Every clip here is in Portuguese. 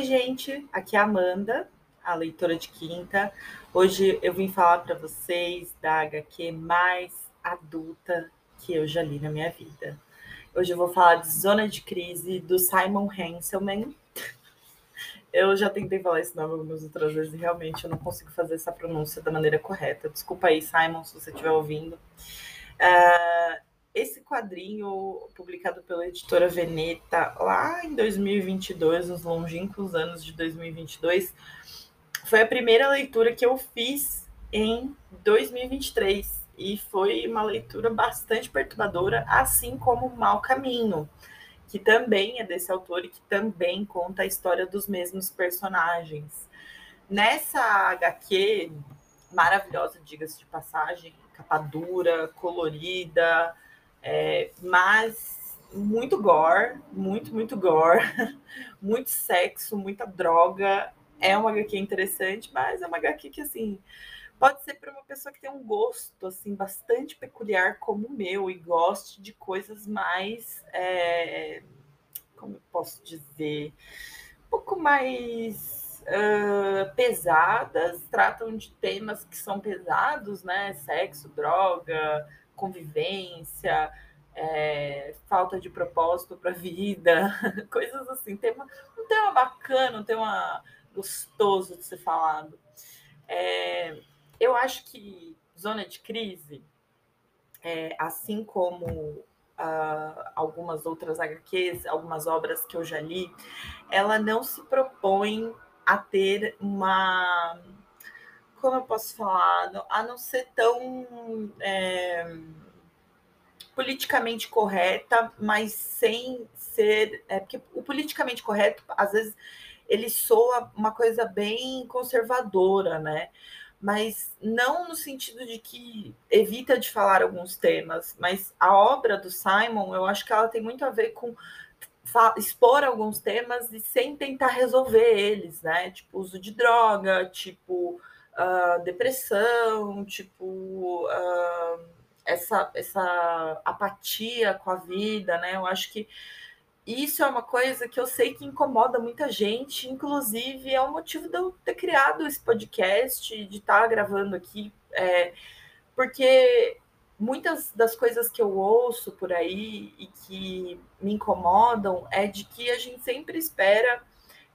Oi, gente, aqui é a Amanda, a leitora de quinta. Hoje eu vim falar para vocês da HQ mais adulta que eu já li na minha vida. Hoje eu vou falar de Zona de Crise do Simon Hanselman. Eu já tentei falar esse nome algumas outras vezes e realmente eu não consigo fazer essa pronúncia da maneira correta. Desculpa aí, Simon, se você estiver ouvindo. Uh, esse quadrinho, publicado pela editora Veneta lá em 2022, nos longínquos anos de 2022, foi a primeira leitura que eu fiz em 2023 e foi uma leitura bastante perturbadora, assim como Mal Caminho, que também é desse autor e que também conta a história dos mesmos personagens. Nessa HQ maravilhosa, diga-se de passagem, capa dura, colorida, é, mas muito gore, muito, muito gore, muito sexo, muita droga. É uma HQ interessante, mas é uma HQ que, assim, pode ser para uma pessoa que tem um gosto, assim, bastante peculiar como o meu e goste de coisas mais, é, como eu posso dizer, um pouco mais uh, pesadas, tratam de temas que são pesados, né? Sexo, droga, convivência, é, falta de propósito para a vida, coisas assim. Tem uma, um tema bacana, um tema gostoso de ser falado. É, eu acho que Zona de Crise, é, assim como uh, algumas outras HQs, algumas obras que eu já li, ela não se propõe a ter uma como eu posso falar, a não ser tão é, politicamente correta, mas sem ser. É, porque o politicamente correto, às vezes, ele soa uma coisa bem conservadora, né? Mas não no sentido de que evita de falar alguns temas, mas a obra do Simon, eu acho que ela tem muito a ver com expor alguns temas e sem tentar resolver eles, né? Tipo, uso de droga, tipo uh, depressão, tipo uh, essa, essa apatia com a vida, né? Eu acho que isso é uma coisa que eu sei que incomoda muita gente, inclusive é o motivo de eu ter criado esse podcast, de estar gravando aqui, é, porque muitas das coisas que eu ouço por aí e que me incomodam é de que a gente sempre espera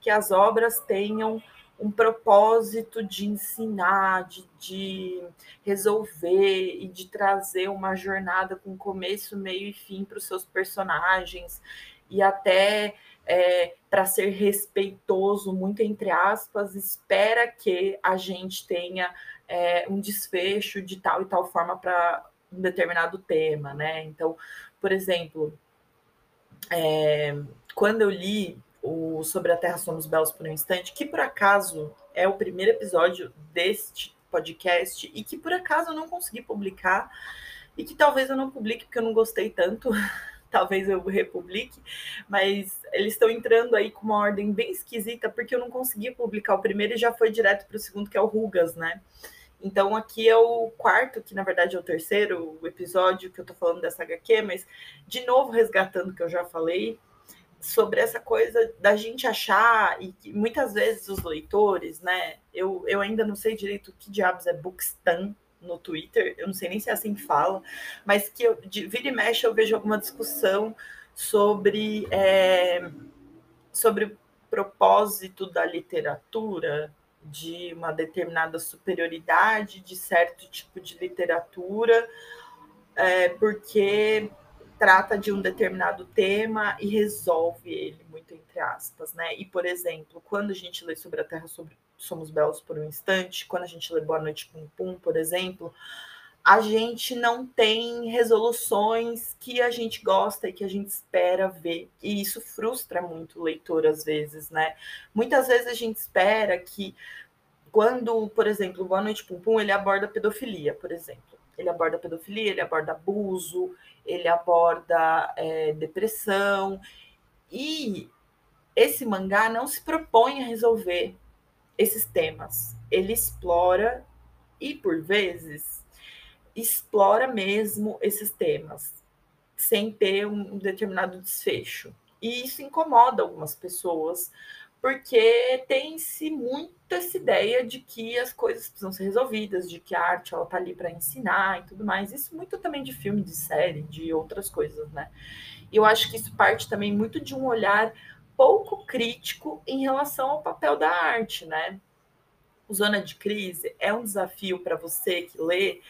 que as obras tenham um propósito de ensinar, de, de, resolver e de trazer uma jornada com começo, meio e fim para os seus personagens e até é, para ser respeitoso, muito entre aspas, espera que a gente tenha é, um desfecho de tal e tal forma para um determinado tema, né? Então, por exemplo, é, quando eu li o Sobre a Terra Somos Belos por um Instante, que por acaso é o primeiro episódio deste podcast e que por acaso eu não consegui publicar e que talvez eu não publique porque eu não gostei tanto, talvez eu republique, mas eles estão entrando aí com uma ordem bem esquisita porque eu não consegui publicar o primeiro e já foi direto para o segundo, que é o Rugas, né? Então aqui é o quarto, que na verdade é o terceiro episódio que eu tô falando dessa HQ, mas de novo resgatando o que eu já falei, sobre essa coisa da gente achar, e que muitas vezes os leitores, né? Eu, eu ainda não sei direito o que diabos é Bookstan no Twitter, eu não sei nem se é assim que fala, mas que eu, de vira e mexe eu vejo alguma discussão sobre, é, sobre o propósito da literatura, de uma determinada superioridade de certo tipo de literatura, é, porque trata de um determinado tema e resolve ele, muito entre aspas, né? E, por exemplo, quando a gente lê sobre a Terra sobre Somos Belos por um Instante, quando a gente lê Boa Noite Pum Pum, por exemplo, a gente não tem resoluções que a gente gosta e que a gente espera ver. E isso frustra muito o leitor às vezes, né? Muitas vezes a gente espera que quando, por exemplo, Boa Noite Pum Pum, ele aborda pedofilia, por exemplo. Ele aborda pedofilia, ele aborda abuso, ele aborda é, depressão. E esse mangá não se propõe a resolver esses temas. Ele explora e, por vezes, explora mesmo esses temas, sem ter um determinado desfecho. E isso incomoda algumas pessoas, porque tem-se muito essa ideia de que as coisas precisam ser resolvidas, de que a arte ela tá ali para ensinar e tudo mais. Isso muito também de filme, de série, de outras coisas, né? E eu acho que isso parte também muito de um olhar pouco crítico em relação ao papel da arte, né? O Zona de Crise é um desafio para você que lê,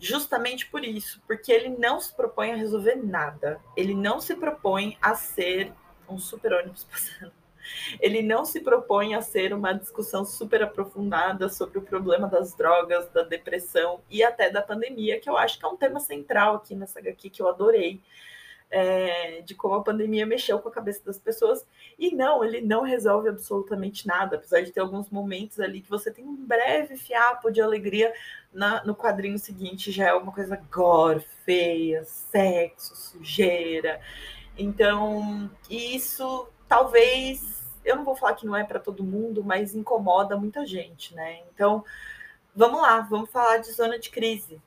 justamente por isso, porque ele não se propõe a resolver nada. Ele não se propõe a ser um super ônibus passando ele não se propõe a ser uma discussão super aprofundada sobre o problema das drogas, da depressão e até da pandemia, que eu acho que é um tema central aqui nessa HQ que eu adorei. É, de como a pandemia mexeu com a cabeça das pessoas. E não, ele não resolve absolutamente nada, apesar de ter alguns momentos ali que você tem um breve fiapo de alegria. Na, no quadrinho seguinte já é uma coisa gore, feia, sexo, sujeira. Então, isso talvez, eu não vou falar que não é para todo mundo, mas incomoda muita gente, né? Então, vamos lá, vamos falar de zona de crise.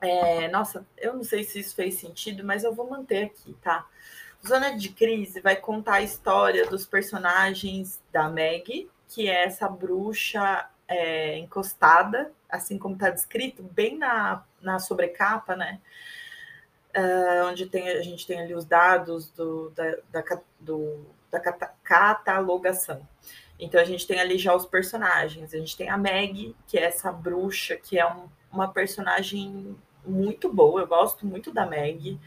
É, nossa, eu não sei se isso fez sentido, mas eu vou manter aqui, tá? Zona de crise vai contar a história dos personagens da Meg, que é essa bruxa é, encostada, assim como está descrito, bem na, na sobrecapa, né? Uh, onde tem, a gente tem ali os dados do, da, da, do, da catalogação. Então a gente tem ali já os personagens. A gente tem a Meg, que é essa bruxa, que é um, uma personagem muito boa. Eu gosto muito da Meg.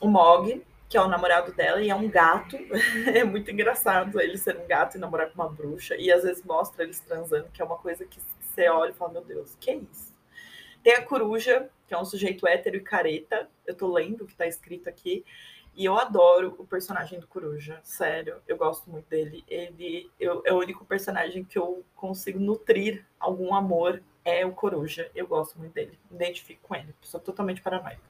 O Mog, que é o namorado dela, e é um gato. é muito engraçado ele ser um gato e namorar com uma bruxa. E às vezes mostra eles transando, que é uma coisa que você olha e fala, meu Deus, que é isso? Tem a coruja, que é um sujeito hétero e careta. Eu tô lendo o que tá escrito aqui. E eu adoro o personagem do Coruja, sério, eu gosto muito dele. Ele eu, é o único personagem que eu consigo nutrir algum amor, é o Coruja. Eu gosto muito dele, me identifico com ele, sou totalmente paranoica.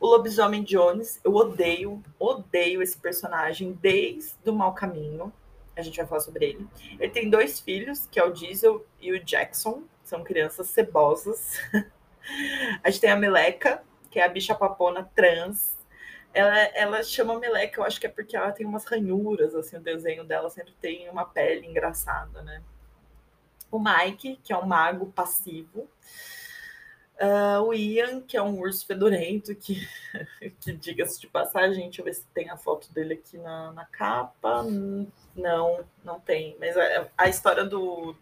O Lobisomem Jones, eu odeio, odeio esse personagem desde o Mal Caminho. A gente vai falar sobre ele. Ele tem dois filhos, que é o Diesel e o Jackson são crianças cebosas. a gente tem a Meleca, que é a bicha papona trans. Ela, ela chama Meleca, eu acho que é porque ela tem umas ranhuras, assim, o desenho dela sempre tem uma pele engraçada, né? O Mike, que é um mago passivo. Uh, o Ian, que é um urso fedorento, que, que diga-se de passagem, deixa eu ver se tem a foto dele aqui na, na capa. Não, não tem. Mas a, a história do,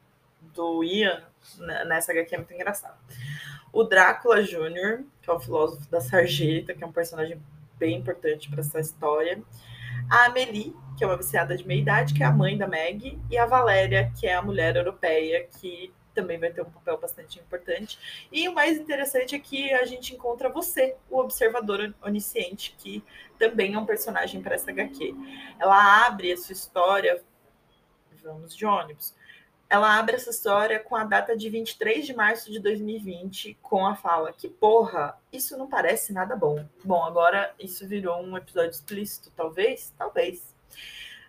do Ian né, nessa HQ é muito engraçado. O Drácula Jr., que é o filósofo da Sarjeta, que é um personagem bem importante para essa história. A Amelie, que é uma viciada de meia idade, que é a mãe da Meg. E a Valéria, que é a mulher europeia, que também vai ter um papel bastante importante. E o mais interessante é que a gente encontra você, o observador onisciente, que também é um personagem para essa HQ. Ela abre a sua história, vamos de ônibus, ela abre essa história com a data de 23 de março de 2020, com a fala: Que porra, isso não parece nada bom. Bom, agora isso virou um episódio explícito, talvez? Talvez.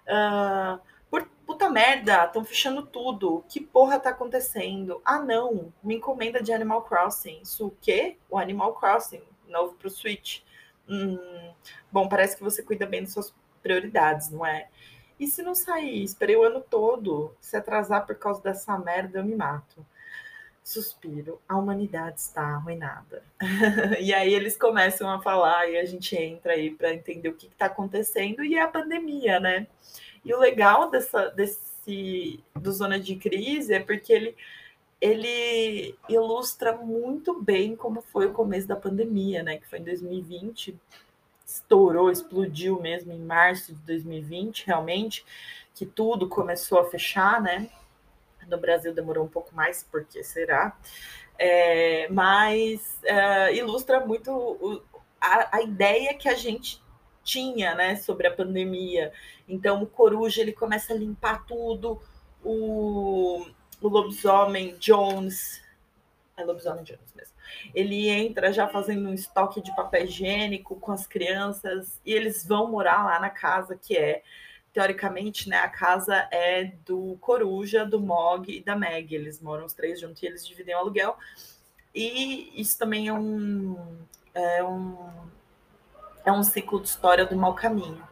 Uh, por puta merda, estão fechando tudo. Que porra tá acontecendo? Ah, não, me encomenda de Animal Crossing. Isso o quê? O Animal Crossing, novo pro Switch. Hum, bom, parece que você cuida bem das suas prioridades, não é? E se não sair? Esperei o ano todo. Se atrasar por causa dessa merda, eu me mato. Suspiro. A humanidade está arruinada. e aí eles começam a falar e a gente entra aí para entender o que está acontecendo e é a pandemia, né? E o legal dessa, desse do Zona de Crise é porque ele, ele ilustra muito bem como foi o começo da pandemia, né? Que foi em 2020 estourou, explodiu mesmo em março de 2020, realmente, que tudo começou a fechar, né? No Brasil demorou um pouco mais, porque será? É, mas é, ilustra muito o, a, a ideia que a gente tinha, né, sobre a pandemia. Então, o Coruja ele começa a limpar tudo, o, o lobisomem Jones, é lobisomem Jones mesmo ele entra já fazendo um estoque de papel higiênico com as crianças e eles vão morar lá na casa que é teoricamente, né, a casa é do Coruja, do Mog e da Meg. Eles moram os três juntos e eles dividem o aluguel. E isso também é um, é um, é um ciclo de história do mau caminho.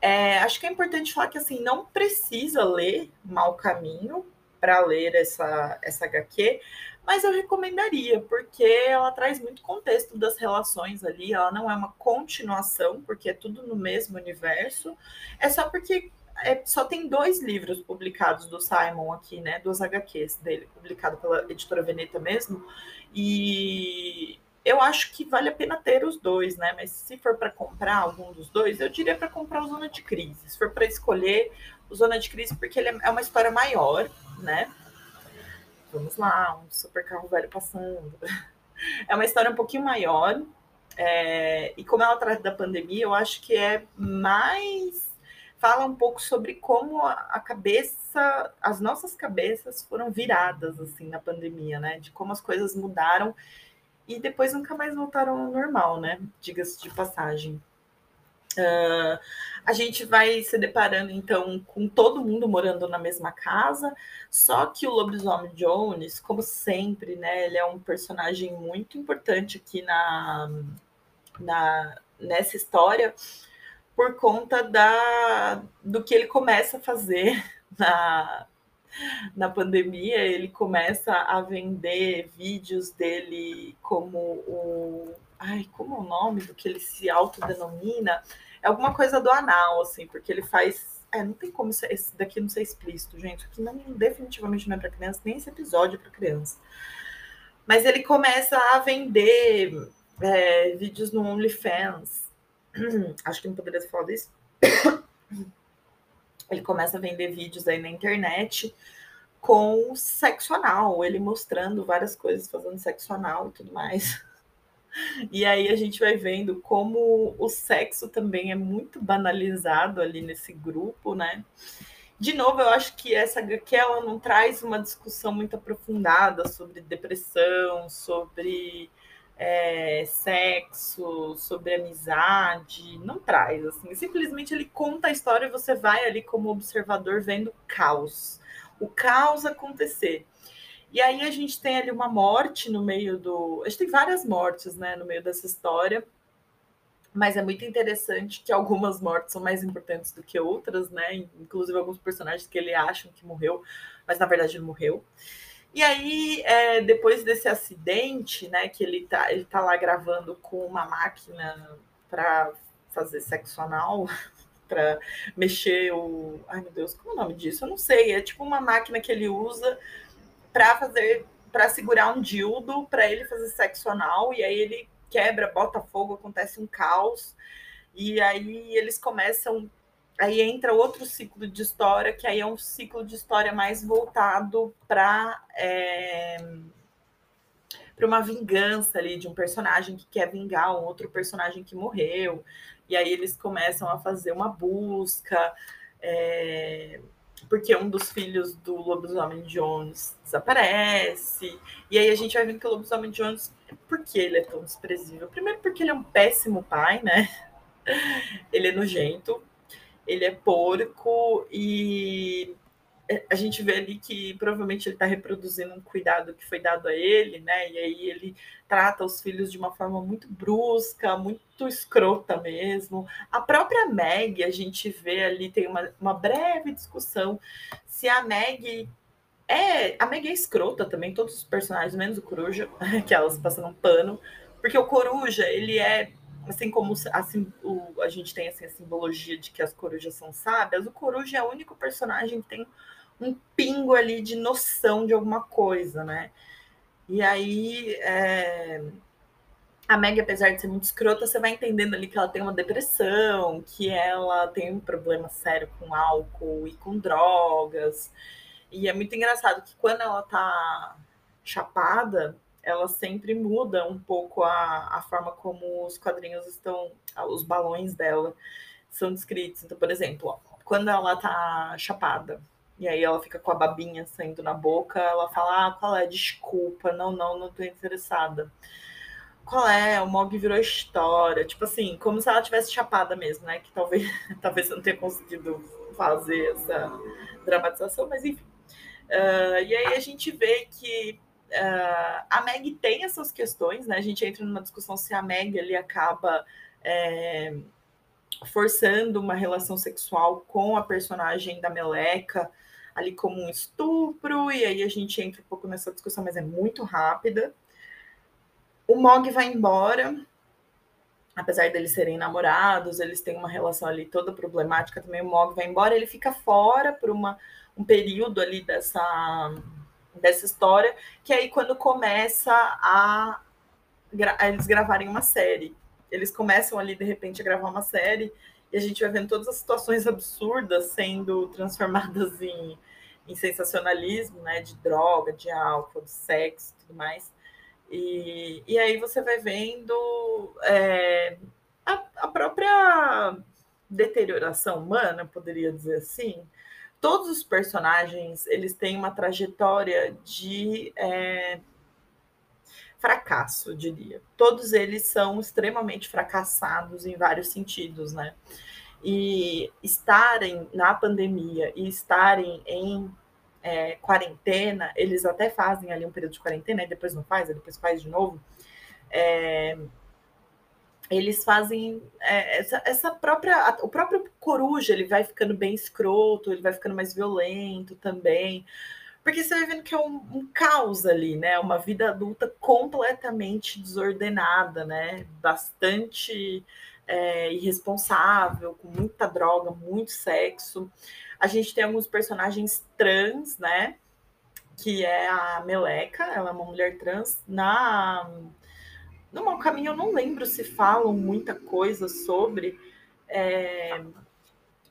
É, acho que é importante falar que assim não precisa ler Mal Caminho para ler essa, essa HQ, mas eu recomendaria, porque ela traz muito contexto das relações ali, ela não é uma continuação, porque é tudo no mesmo universo, é só porque é, só tem dois livros publicados do Simon aqui, né? Duas HQs dele, publicado pela editora Veneta mesmo. E eu acho que vale a pena ter os dois, né? Mas se for para comprar algum dos dois, eu diria para comprar o Zona de Crise. Se for para escolher o Zona de Crise, porque ele é uma história maior, né? Vamos lá, um super carro velho passando. É uma história um pouquinho maior. É, e como ela trata da pandemia, eu acho que é mais fala um pouco sobre como a cabeça, as nossas cabeças foram viradas assim na pandemia, né? De como as coisas mudaram e depois nunca mais voltaram ao normal, né? Diga-se de passagem. Uh, a gente vai se deparando então com todo mundo morando na mesma casa, só que o lobisomem Jones, como sempre, né, ele é um personagem muito importante aqui na, na nessa história, por conta da, do que ele começa a fazer na, na pandemia. Ele começa a vender vídeos dele como o. Ai, como é o nome do que ele se autodenomina? É alguma coisa do anal, assim, porque ele faz. É, não tem como esse daqui não ser explícito, gente. Isso não, definitivamente não é para criança, nem esse episódio é para criança. Mas ele começa a vender é, vídeos no OnlyFans acho que não poderia falar disso. Ele começa a vender vídeos aí na internet com sexo anal, ele mostrando várias coisas, fazendo sexo anal e tudo mais. E aí a gente vai vendo como o sexo também é muito banalizado ali nesse grupo, né? De novo, eu acho que essa HQ ela não traz uma discussão muito aprofundada sobre depressão, sobre é, sexo, sobre amizade, não traz, assim, simplesmente ele conta a história e você vai ali como observador vendo caos, o caos acontecer. E aí a gente tem ali uma morte no meio do. A gente tem várias mortes, né, no meio dessa história. Mas é muito interessante que algumas mortes são mais importantes do que outras, né? Inclusive alguns personagens que ele acham que morreu, mas na verdade não morreu. E aí, é, depois desse acidente, né, que ele tá, ele tá lá gravando com uma máquina para fazer sexo anal, para mexer o. Ai, meu Deus, como é o nome disso? Eu não sei. É tipo uma máquina que ele usa para fazer. para segurar um dildo, para ele fazer sexo anal, e aí ele quebra, bota fogo, acontece um caos. E aí eles começam aí entra outro ciclo de história, que aí é um ciclo de história mais voltado para é, uma vingança ali de um personagem que quer vingar um outro personagem que morreu. E aí eles começam a fazer uma busca, é, porque um dos filhos do Lobisomem Jones desaparece. E aí a gente vai vendo que o Lobisomem Jones, por que ele é tão desprezível? Primeiro porque ele é um péssimo pai, né? Ele é nojento, ele é porco e a gente vê ali que provavelmente ele está reproduzindo um cuidado que foi dado a ele, né? E aí ele trata os filhos de uma forma muito brusca, muito escrota mesmo. A própria Meg, a gente vê ali, tem uma, uma breve discussão se a Meg é. A Meg é escrota também, todos os personagens, menos o Coruja, que elas passando um pano, porque o Coruja, ele é assim como assim, o, a gente tem assim, a simbologia de que as corujas são sábias, o coruja é o único personagem que tem um pingo ali de noção de alguma coisa, né? E aí é... a Meg, apesar de ser muito escrota, você vai entendendo ali que ela tem uma depressão, que ela tem um problema sério com álcool e com drogas. E é muito engraçado que quando ela tá chapada, ela sempre muda um pouco a, a forma como os quadrinhos estão, os balões dela são descritos. Então, por exemplo, ó, quando ela tá chapada, e aí ela fica com a babinha saindo na boca, ela fala, ah, qual é? Desculpa, não, não, não tô interessada. Qual é? O Mog virou história. Tipo assim, como se ela tivesse chapada mesmo, né? Que talvez, talvez eu não tenha conseguido fazer essa dramatização, mas enfim. Uh, e aí a gente vê que Uh, a Meg tem essas questões, né? A gente entra numa discussão se a Meg ali acaba é, forçando uma relação sexual com a personagem da Meleca, ali como um estupro, e aí a gente entra um pouco nessa discussão, mas é muito rápida. O Mog vai embora, apesar deles serem namorados, eles têm uma relação ali toda problemática também. O Mog vai embora, ele fica fora por uma, um período ali dessa, dessa história, que aí quando começa a, a eles gravarem uma série. Eles começam ali, de repente, a gravar uma série e a gente vai vendo todas as situações absurdas sendo transformadas em, em sensacionalismo, né? De droga, de álcool, de sexo tudo mais. E, e aí você vai vendo é, a, a própria deterioração humana, poderia dizer assim. Todos os personagens eles têm uma trajetória de é, fracasso, eu diria. Todos eles são extremamente fracassados em vários sentidos, né? E estarem na pandemia e estarem em é, quarentena, eles até fazem ali um período de quarentena, e depois não faz, depois faz de novo. É, eles fazem é, essa, essa, própria. O próprio coruja ele vai ficando bem escroto, ele vai ficando mais violento também. Porque você vai vendo que é um, um caos ali, né? Uma vida adulta completamente desordenada, né? Bastante é, irresponsável, com muita droga, muito sexo. A gente tem alguns personagens trans, né? Que é a Meleca, ela é uma mulher trans. Na no Mau Caminho eu não lembro se falam muita coisa sobre. É,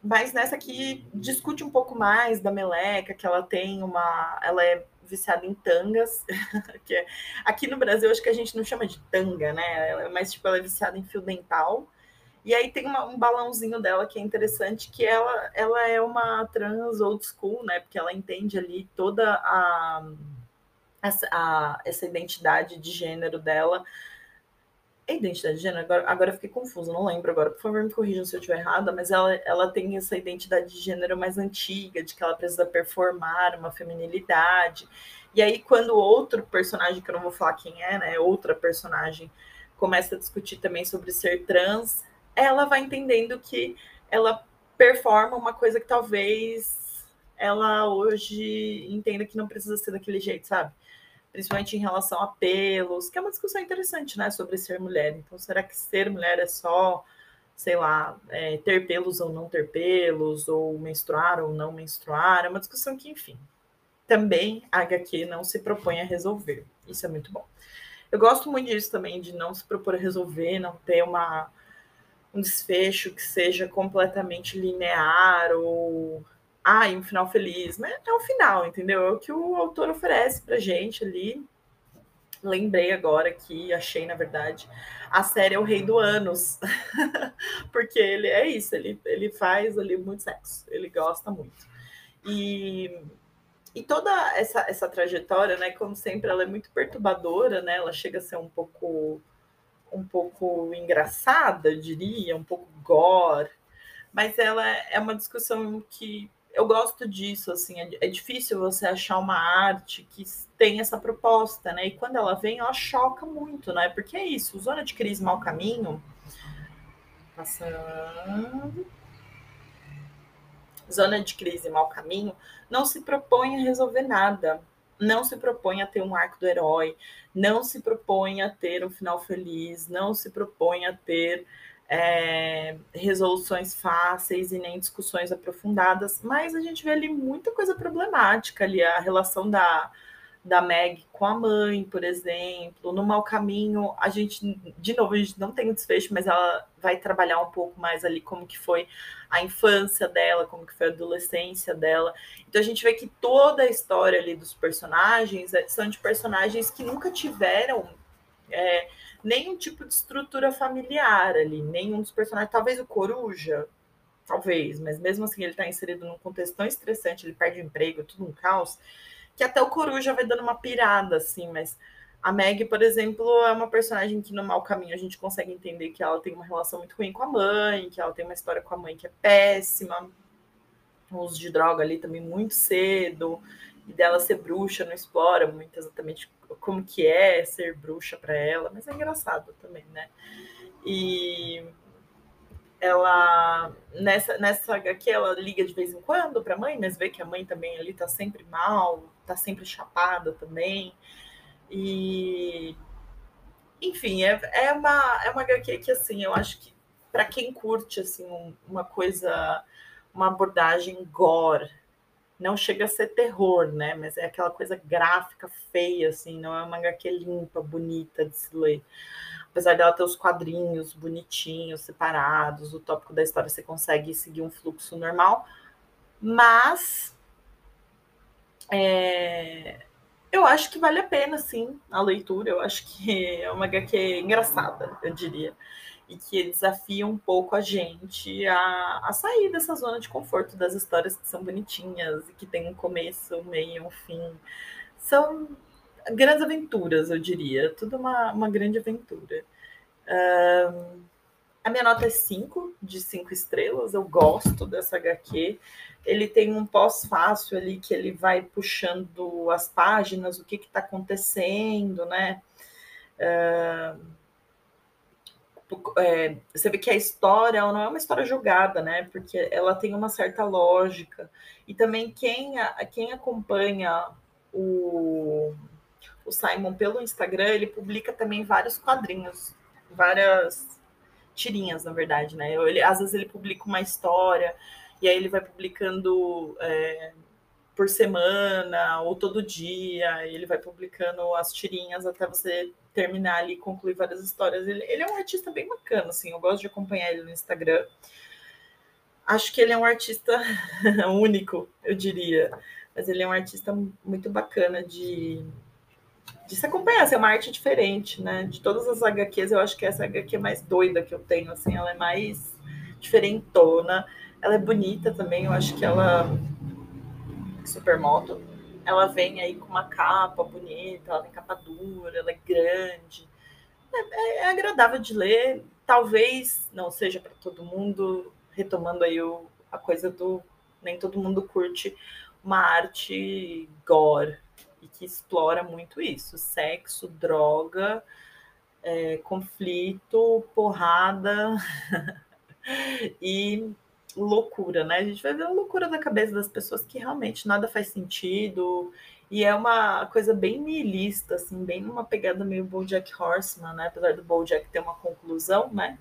mas nessa aqui discute um pouco mais da meleca, que ela tem uma. Ela é viciada em tangas, que é, aqui no Brasil acho que a gente não chama de tanga, né? Mas tipo, ela é viciada em fio dental. E aí tem uma, um balãozinho dela que é interessante, que ela, ela é uma trans old school, né? Porque ela entende ali toda a, essa, a, essa identidade de gênero dela é identidade de gênero? Agora, agora fiquei confusa, não lembro agora. Por favor, me corrijam se eu estiver errada, mas ela, ela tem essa identidade de gênero mais antiga, de que ela precisa performar uma feminilidade. E aí, quando outro personagem, que eu não vou falar quem é, né? Outra personagem começa a discutir também sobre ser trans, ela vai entendendo que ela performa uma coisa que talvez ela hoje entenda que não precisa ser daquele jeito, sabe? Principalmente em relação a pelos, que é uma discussão interessante, né, sobre ser mulher. Então, será que ser mulher é só, sei lá, é, ter pelos ou não ter pelos, ou menstruar ou não menstruar? É uma discussão que, enfim, também a HQ não se propõe a resolver. Isso é muito bom. Eu gosto muito disso também, de não se propor a resolver, não ter uma, um desfecho que seja completamente linear ou e um final feliz. Mas é o final, entendeu? É o que o autor oferece pra gente ali. Lembrei agora que achei, na verdade, a série é o Rei do Anos. Porque ele é isso, ele, ele faz ali muito sexo, ele gosta muito. E, e toda essa, essa trajetória, né, como sempre, ela é muito perturbadora, né? Ela chega a ser um pouco um pouco engraçada, eu diria, um pouco gore, mas ela é uma discussão que eu gosto disso, assim, é, é, difícil você achar uma arte que tem essa proposta, né? E quando ela vem, ela choca muito, né? Porque é isso, Zona de Crise Mal Caminho. Passando. Zona de Crise Mal Caminho não se propõe a resolver nada. Não se propõe a ter um arco do herói, não se propõe a ter um final feliz, não se propõe a ter é, resoluções fáceis e nem discussões aprofundadas, mas a gente vê ali muita coisa problemática ali, a relação da, da Meg com a mãe, por exemplo, no mau caminho, a gente, de novo, a gente não tem o desfecho, mas ela vai trabalhar um pouco mais ali como que foi a infância dela, como que foi a adolescência dela. Então a gente vê que toda a história ali dos personagens é, são de personagens que nunca tiveram é, nenhum tipo de estrutura familiar ali, nenhum dos personagens, talvez o Coruja, talvez, mas mesmo assim ele está inserido num contexto tão estressante, ele perde emprego, tudo um caos, que até o Coruja vai dando uma pirada, assim, mas a Meg, por exemplo, é uma personagem que no mau caminho a gente consegue entender que ela tem uma relação muito ruim com a mãe, que ela tem uma história com a mãe que é péssima, uso de droga ali também muito cedo, e dela ser bruxa não explora muito exatamente como que é ser bruxa para ela, mas é engraçado também, né? E ela nessa nessa HQ ela liga de vez em quando para a mãe, mas vê que a mãe também ali tá sempre mal, tá sempre chapada também. E enfim, é, é uma é uma HQ que assim, eu acho que para quem curte assim uma coisa, uma abordagem gore, não chega a ser terror, né? Mas é aquela coisa gráfica feia assim, não é uma HQ limpa, bonita de se ler apesar dela ter os quadrinhos bonitinhos, separados, o tópico da história você consegue seguir um fluxo normal, mas é, eu acho que vale a pena, sim, a leitura. Eu acho que é uma HQ engraçada, eu diria, e que desafia um pouco a gente a, a sair dessa zona de conforto das histórias que são bonitinhas e que tem um começo, um meio, um fim. São grandes aventuras, eu diria. Tudo uma, uma grande aventura. Um, a minha nota é 5 de 5 estrelas. Eu gosto dessa HQ. Ele tem um pós-fácil ali que ele vai puxando as páginas, o que está acontecendo, né? É, você vê que a história não é uma história jogada, né? Porque ela tem uma certa lógica. E também quem, quem acompanha o o Simon pelo Instagram, ele publica também vários quadrinhos, várias tirinhas, na verdade, né? Ele, às vezes ele publica uma história e aí ele vai publicando é, por semana ou todo dia, ele vai publicando as tirinhas até você terminar ali concluir várias histórias. Ele, ele é um artista bem bacana, assim, eu gosto de acompanhar ele no Instagram. Acho que ele é um artista único, eu diria, mas ele é um artista muito bacana de de se acompanhar, assim, é uma arte diferente, né? De todas as HQs, eu acho que essa HQ é mais doida que eu tenho, assim, ela é mais diferentona, ela é bonita também, eu acho que ela supermoto, ela vem aí com uma capa bonita, ela tem capa dura, ela é grande, é, é, é agradável de ler, talvez não seja para todo mundo, retomando aí o, a coisa do nem todo mundo curte uma arte gore, e que explora muito isso: sexo, droga, é, conflito, porrada e loucura, né? A gente vai ver a loucura da cabeça das pessoas que realmente nada faz sentido. E é uma coisa bem nihilista, assim, bem uma pegada meio BoJack Horseman, né? Apesar do BoJack ter uma conclusão, né?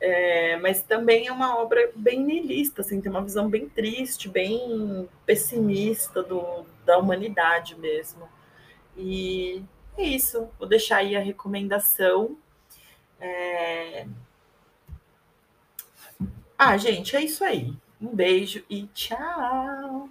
É, mas também é uma obra bem niilista, assim, tem uma visão bem triste, bem pessimista do, da humanidade mesmo. E é isso, vou deixar aí a recomendação. É... Ah, gente, é isso aí. Um beijo e tchau!